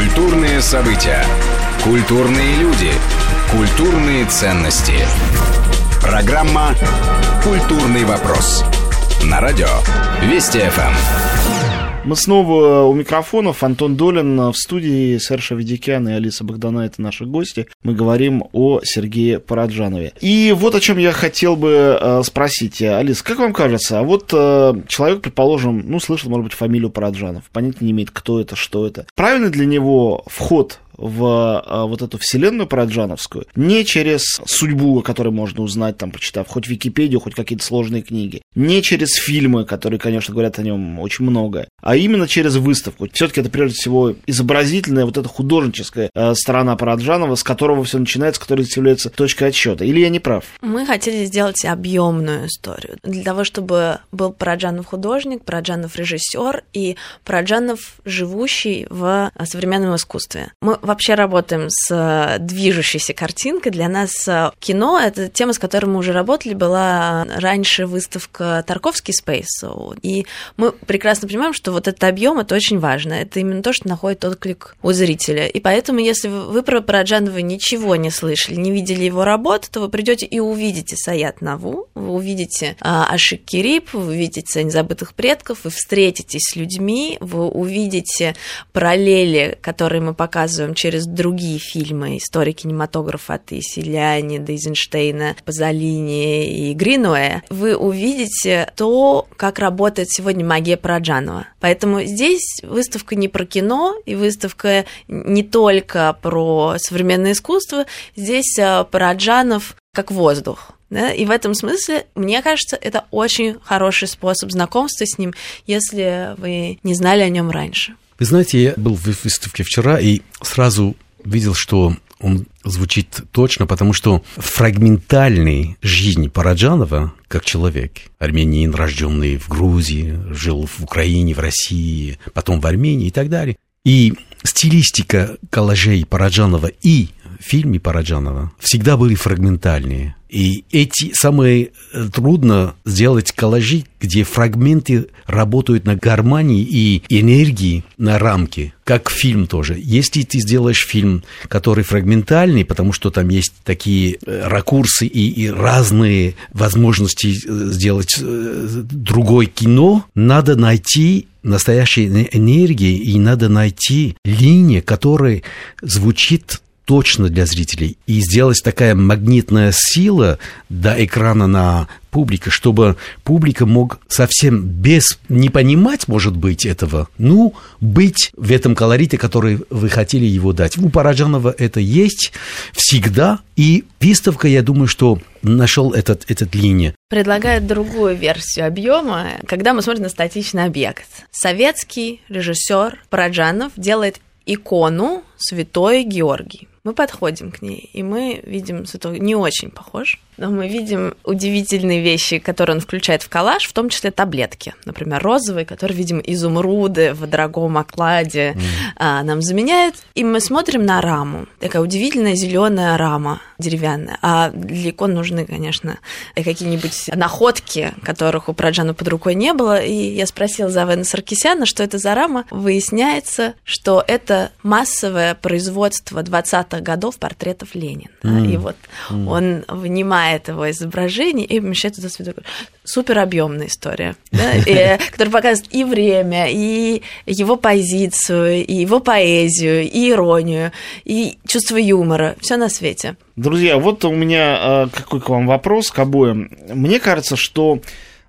Культурные события. Культурные люди. Культурные ценности. Программа «Культурный вопрос». На радио Вести ФМ. Мы снова у микрофонов. Антон Долин в студии, Серша Ведикян и Алиса Богдана – это наши гости. Мы говорим о Сергее Параджанове. И вот о чем я хотел бы э, спросить. Алиса, как вам кажется, а вот э, человек, предположим, ну, слышал, может быть, фамилию Параджанов, понятия не имеет, кто это, что это. Правильно для него вход в а, вот эту вселенную параджановскую не через судьбу, о которой можно узнать, там, прочитав хоть Википедию, хоть какие-то сложные книги, не через фильмы, которые, конечно, говорят о нем очень много, а именно через выставку. Все-таки это, прежде всего, изобразительная, вот эта художническая э, сторона Параджанова, с которого все начинается, который является точкой отсчета. Или я не прав? Мы хотели сделать объемную историю. Для того, чтобы был Параджанов художник, Параджанов режиссер и Параджанов живущий в современном искусстве. Мы вообще работаем с э, движущейся картинкой. Для нас э, кино — это тема, с которой мы уже работали, была раньше выставка Тарковский Space. И мы прекрасно понимаем, что вот этот объем это очень важно. Это именно то, что находит отклик у зрителя. И поэтому, если вы про Параджанова ничего не слышали, не видели его работу, то вы придете и увидите Саят Наву, вы увидите а, Ашик Кирип, вы увидите «Незабытых предков», вы встретитесь с людьми, вы увидите параллели, которые мы показываем через другие фильмы истории кинематографа от Исиляни до Эйзенштейна, Пазолини и Гринуэ, вы увидите то, как работает сегодня магия Параджанова. Поэтому здесь выставка не про кино, и выставка не только про современное искусство, здесь э, Параджанов как воздух. Да? И в этом смысле, мне кажется, это очень хороший способ знакомства с ним, если вы не знали о нем раньше. Вы знаете, я был в выставке вчера и сразу видел, что он звучит точно, потому что фрагментальной жизни Параджанова как человек, армянин, рожденный в Грузии, жил в Украине, в России, потом в Армении и так далее. И стилистика коллажей Параджанова и фильме Параджанова всегда были фрагментальные. И эти самые э, трудно сделать коллажи, где фрагменты работают на гармонии и энергии на рамке, как фильм тоже. Если ты сделаешь фильм, который фрагментальный, потому что там есть такие э, ракурсы и, и разные возможности э, сделать другое кино, надо найти настоящей энергии и надо найти линию, которая звучит точно для зрителей и сделать такая магнитная сила до экрана на публике, чтобы публика мог совсем без не понимать, может быть, этого, ну, быть в этом колорите, который вы хотели его дать. У Параджанова это есть всегда, и выставка, я думаю, что нашел этот, этот линия. Предлагает другую версию объема, когда мы смотрим на статичный объект. Советский режиссер Параджанов делает икону Святой Георгий. Мы подходим к ней, и мы видим святого не очень похож, но мы видим удивительные вещи, которые он включает в коллаж, в том числе таблетки, например, розовые, которые, видим, изумруды в дорогом окладе mm. а, нам заменяют, и мы смотрим на раму, такая удивительная зеленая рама деревянная, а для икон нужны, конечно, какие-нибудь находки, которых у Праджана под рукой не было, и я спросила Завена Саркисяна, что это за рама, выясняется, что это массовое производство 20-х годов портретов Ленина, mm. и вот mm. он внимает снимает его изображение и помещает туда святую Супер объемная история, да, которая показывает и время, и его позицию, и его поэзию, и иронию, и чувство юмора, все на свете. Друзья, вот у меня а, какой к вам вопрос к обоим. Мне кажется, что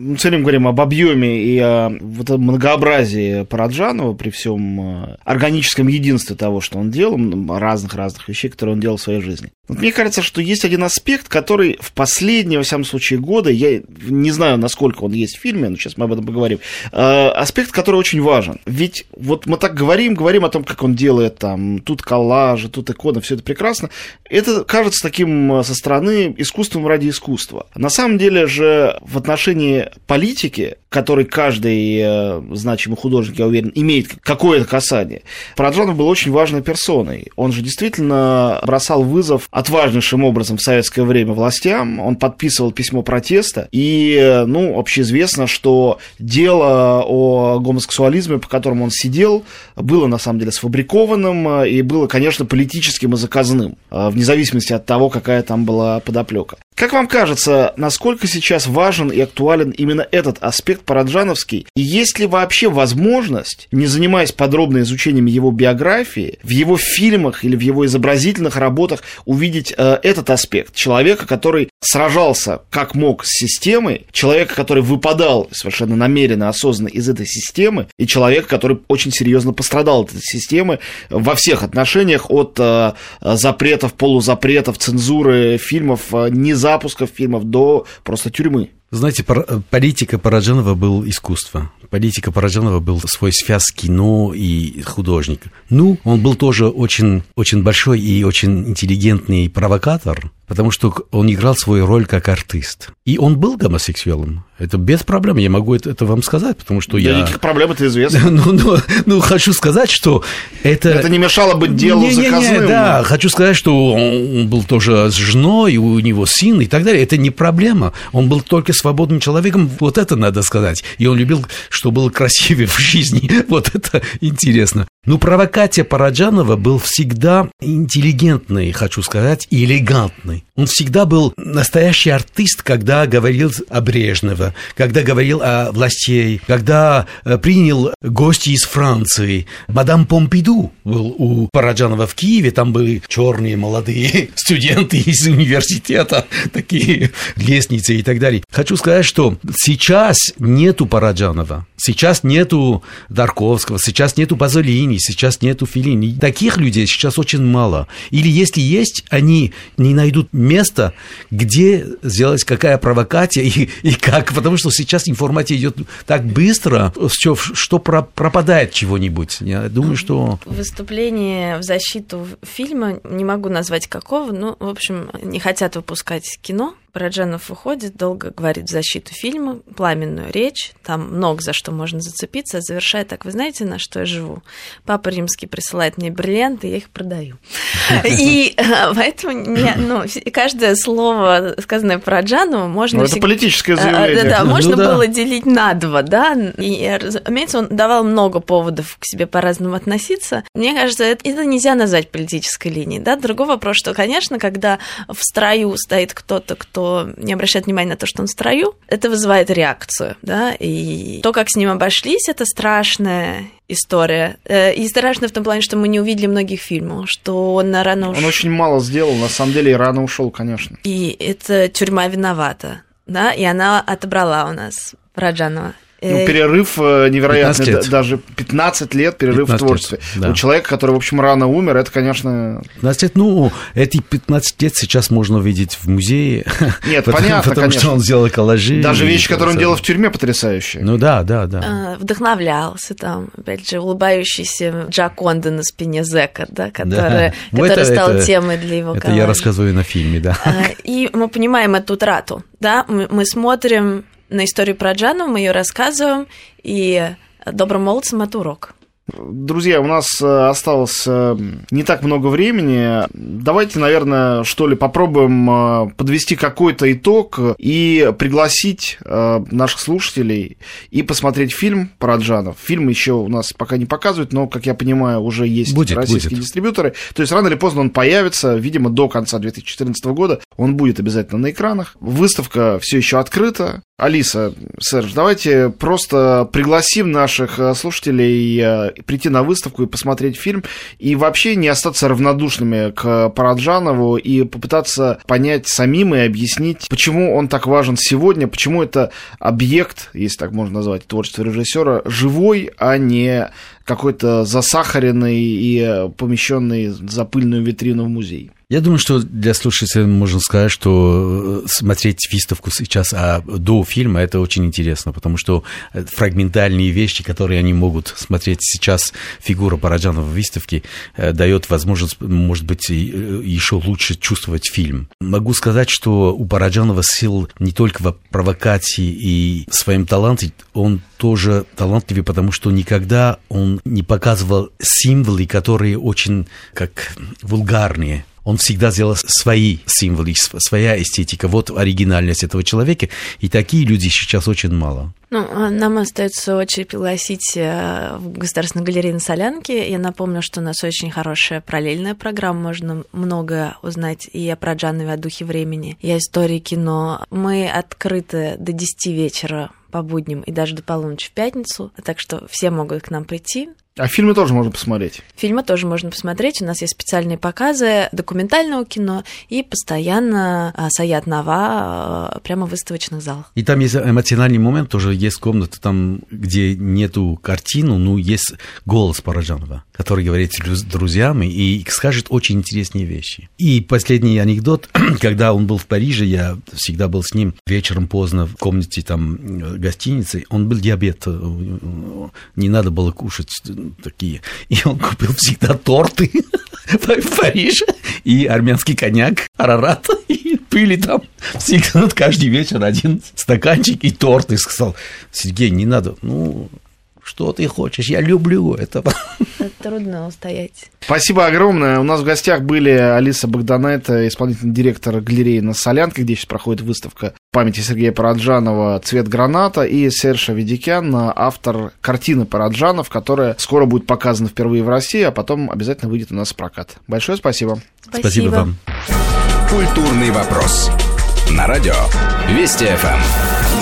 мы все время говорим об объеме и о вот этом многообразии Параджанова при всем э, органическом единстве того, что он делал, разных-разных вещей, которые он делал в своей жизни. Вот мне кажется, что есть один аспект, который в последние, во всяком случае, годы, я не знаю, насколько он есть в фильме, но сейчас мы об этом поговорим, э, аспект, который очень важен. Ведь вот мы так говорим, говорим о том, как он делает там, тут коллажи, тут иконы, все это прекрасно. Это кажется таким э, со стороны искусством ради искусства. На самом деле же в отношении политики, который каждый э, значимый художник, я уверен, имеет какое-то касание, Параджанов был очень важной персоной. Он же действительно бросал вызов отважнейшим образом в советское время властям, он подписывал письмо протеста, и, э, ну, общеизвестно, что дело о гомосексуализме, по которому он сидел, было на самом деле сфабрикованным э, и было, конечно, политическим и заказным, вне зависимости от того, какая там была подоплека. Как вам кажется, насколько сейчас важен и актуален именно этот аспект параджановский? И есть ли вообще возможность, не занимаясь подробно изучением его биографии, в его фильмах или в его изобразительных работах увидеть э, этот аспект? Человека, который сражался как мог с системой, человека, который выпадал совершенно намеренно, осознанно из этой системы, и человека, который очень серьезно пострадал от этой системы во всех отношениях, от э, запретов, полузапретов, цензуры фильмов, э, не за запусков фильмов до просто тюрьмы. Знаете, политика Параджанова был искусство. Политика Параджанова был свой связь кино и художник. Ну, он был тоже очень, очень большой и очень интеллигентный провокатор, потому что он играл свою роль как артист. И он был гомосексуалом. Это без проблем, я могу это, это вам сказать, потому что да я... никаких проблем, это известно. ну, ну, ну, хочу сказать, что это... Это не мешало быть делу не, не, заказным. Не, да, хочу сказать, что он был тоже с женой, у него сын и так далее. Это не проблема. Он был только свободным человеком, вот это надо сказать. И он любил, что было красивее в жизни. Вот это интересно. Ну, провокация Параджанова был всегда интеллигентный, хочу сказать, и элегантный. Он всегда был настоящий артист, когда говорил о Брежнева, когда говорил о властей, когда э, принял гости из Франции. Мадам Помпиду был у Параджанова в Киеве, там были черные молодые студенты из университета, такие лестницы и так далее. Хочу сказать, что сейчас нету Параджанова, сейчас нету Дарковского, сейчас нету Пазолини, сейчас нету Филини. Таких людей сейчас очень мало. Или если есть, они не найдут место, где сделать какая провокация и, и как, потому что сейчас информация идет так быстро, все, что пропадает чего-нибудь. Я думаю, что... Выступление в защиту фильма, не могу назвать какого, но, в общем, не хотят выпускать кино, Параджанов выходит, долго говорит в защиту фильма, пламенную речь, там много за что можно зацепиться, а завершает так, вы знаете, на что я живу? Папа Римский присылает мне бриллианты, я их продаю. И э, поэтому ну, каждое слово, сказанное Параджанову, можно... Ну, это политическое э, заявление. Да, да, можно ну было делить на два, да, и, разумеется, он давал много поводов к себе по-разному относиться. Мне кажется, это, это нельзя назвать политической линией, да. Другой вопрос, что, конечно, когда в строю стоит кто-то, кто кто не обращает внимания на то, что он в строю, это вызывает реакцию, да, и то, как с ним обошлись, это страшная история. Э, и страшно в том плане, что мы не увидели многих фильмов, что он рано ушел. Он очень мало сделал, на самом деле, и рано ушел, конечно. И это тюрьма виновата, да, и она отобрала у нас Раджанова. Ну, э, перерыв э, невероятный, 15 лет. даже 15 лет перерыв 15 в творчестве. Лет, да. У человека, который, в общем, рано умер, это, конечно... 15 лет, ну, эти 15 лет сейчас можно увидеть в музее. Нет, потому, понятно, Потому конечно. что он сделал коллажи. Даже вещи, которые он делал в тюрьме, потрясающие. Ну да, да, да. А, вдохновлялся там, опять же, улыбающийся Джаконда на спине Зека, да, который, да. который это, стал это, темой для его Это коллажа. я рассказываю на фильме, да. А, и мы понимаем эту утрату, да, мы смотрим на историю про Джану, мы ее рассказываем, и добрым молодцам это урок. Друзья, у нас э, осталось э, не так много времени. Давайте, наверное, что ли, попробуем э, подвести какой-то итог и пригласить наших слушателей и посмотреть фильм про Джанов. Фильм еще у нас пока не показывают, но, как я понимаю, уже есть будет, российские будет. дистрибьюторы. То есть рано или поздно он появится, видимо, до конца 2014 года. Он будет обязательно на экранах. Выставка все еще открыта. Алиса, Серж, давайте просто пригласим наших слушателей прийти на выставку и посмотреть фильм, и вообще не остаться равнодушными к Параджанову и попытаться понять самим и объяснить, почему он так важен сегодня, почему это объект, если так можно назвать, творчество режиссера, живой, а не какой-то засахаренный и помещенный за пыльную витрину в музей. Я думаю, что для слушателей можно сказать, что э, смотреть выставку сейчас а до фильма это очень интересно, потому что э, фрагментальные вещи, которые они могут смотреть сейчас, фигура Параджанова в выставке э, дает возможность, может быть, еще лучше чувствовать фильм. Могу сказать, что у Параджанова сил не только в провокации и своем таланте, он тоже талантливый, потому что никогда он не показывал символы, которые очень как вульгарные он всегда сделал свои символы, своя эстетика. Вот оригинальность этого человека. И такие люди сейчас очень мало. Ну, а нам остается очень пригласить э, в Государственную галерею на Солянке. Я напомню, что у нас очень хорошая параллельная программа. Можно много узнать и о Праджанове, о духе времени, и о истории кино. Мы открыты до 10 вечера по будням и даже до полуночи в пятницу, так что все могут к нам прийти. А фильмы тоже можно посмотреть? Фильмы тоже можно посмотреть. У нас есть специальные показы документального кино и постоянно а, Саят Нава а, прямо в выставочных залах. И там есть эмоциональный момент, тоже есть комната там, где нету картину, ну, есть голос Параджанова, который говорит с друзьями и скажет очень интересные вещи. И последний анекдот, когда он был в Париже, я всегда был с ним вечером поздно в комнате там гостиницы, он был диабет, не надо было кушать такие. И он купил всегда торты в Париже и армянский коньяк, арарат, и пыли там всегда каждый вечер один стаканчик и торт. И сказал, Сергей, не надо, ну, что ты хочешь, я люблю это. Трудно устоять. Спасибо огромное. У нас в гостях были Алиса Богданайта, исполнительный директор галереи на Солянке, где сейчас проходит выставка памяти Сергея Параджанова «Цвет граната» и Серж Аведикян, автор картины Параджанов, которая скоро будет показана впервые в России, а потом обязательно выйдет у нас в прокат. Большое спасибо. Спасибо, спасибо вам. Культурный вопрос. На радио Вести ФМ.